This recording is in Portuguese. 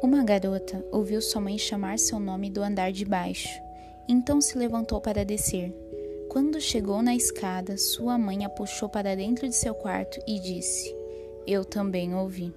Uma garota ouviu sua mãe chamar seu nome do andar de baixo, então se levantou para descer. Quando chegou na escada, sua mãe a puxou para dentro de seu quarto e disse: Eu também ouvi.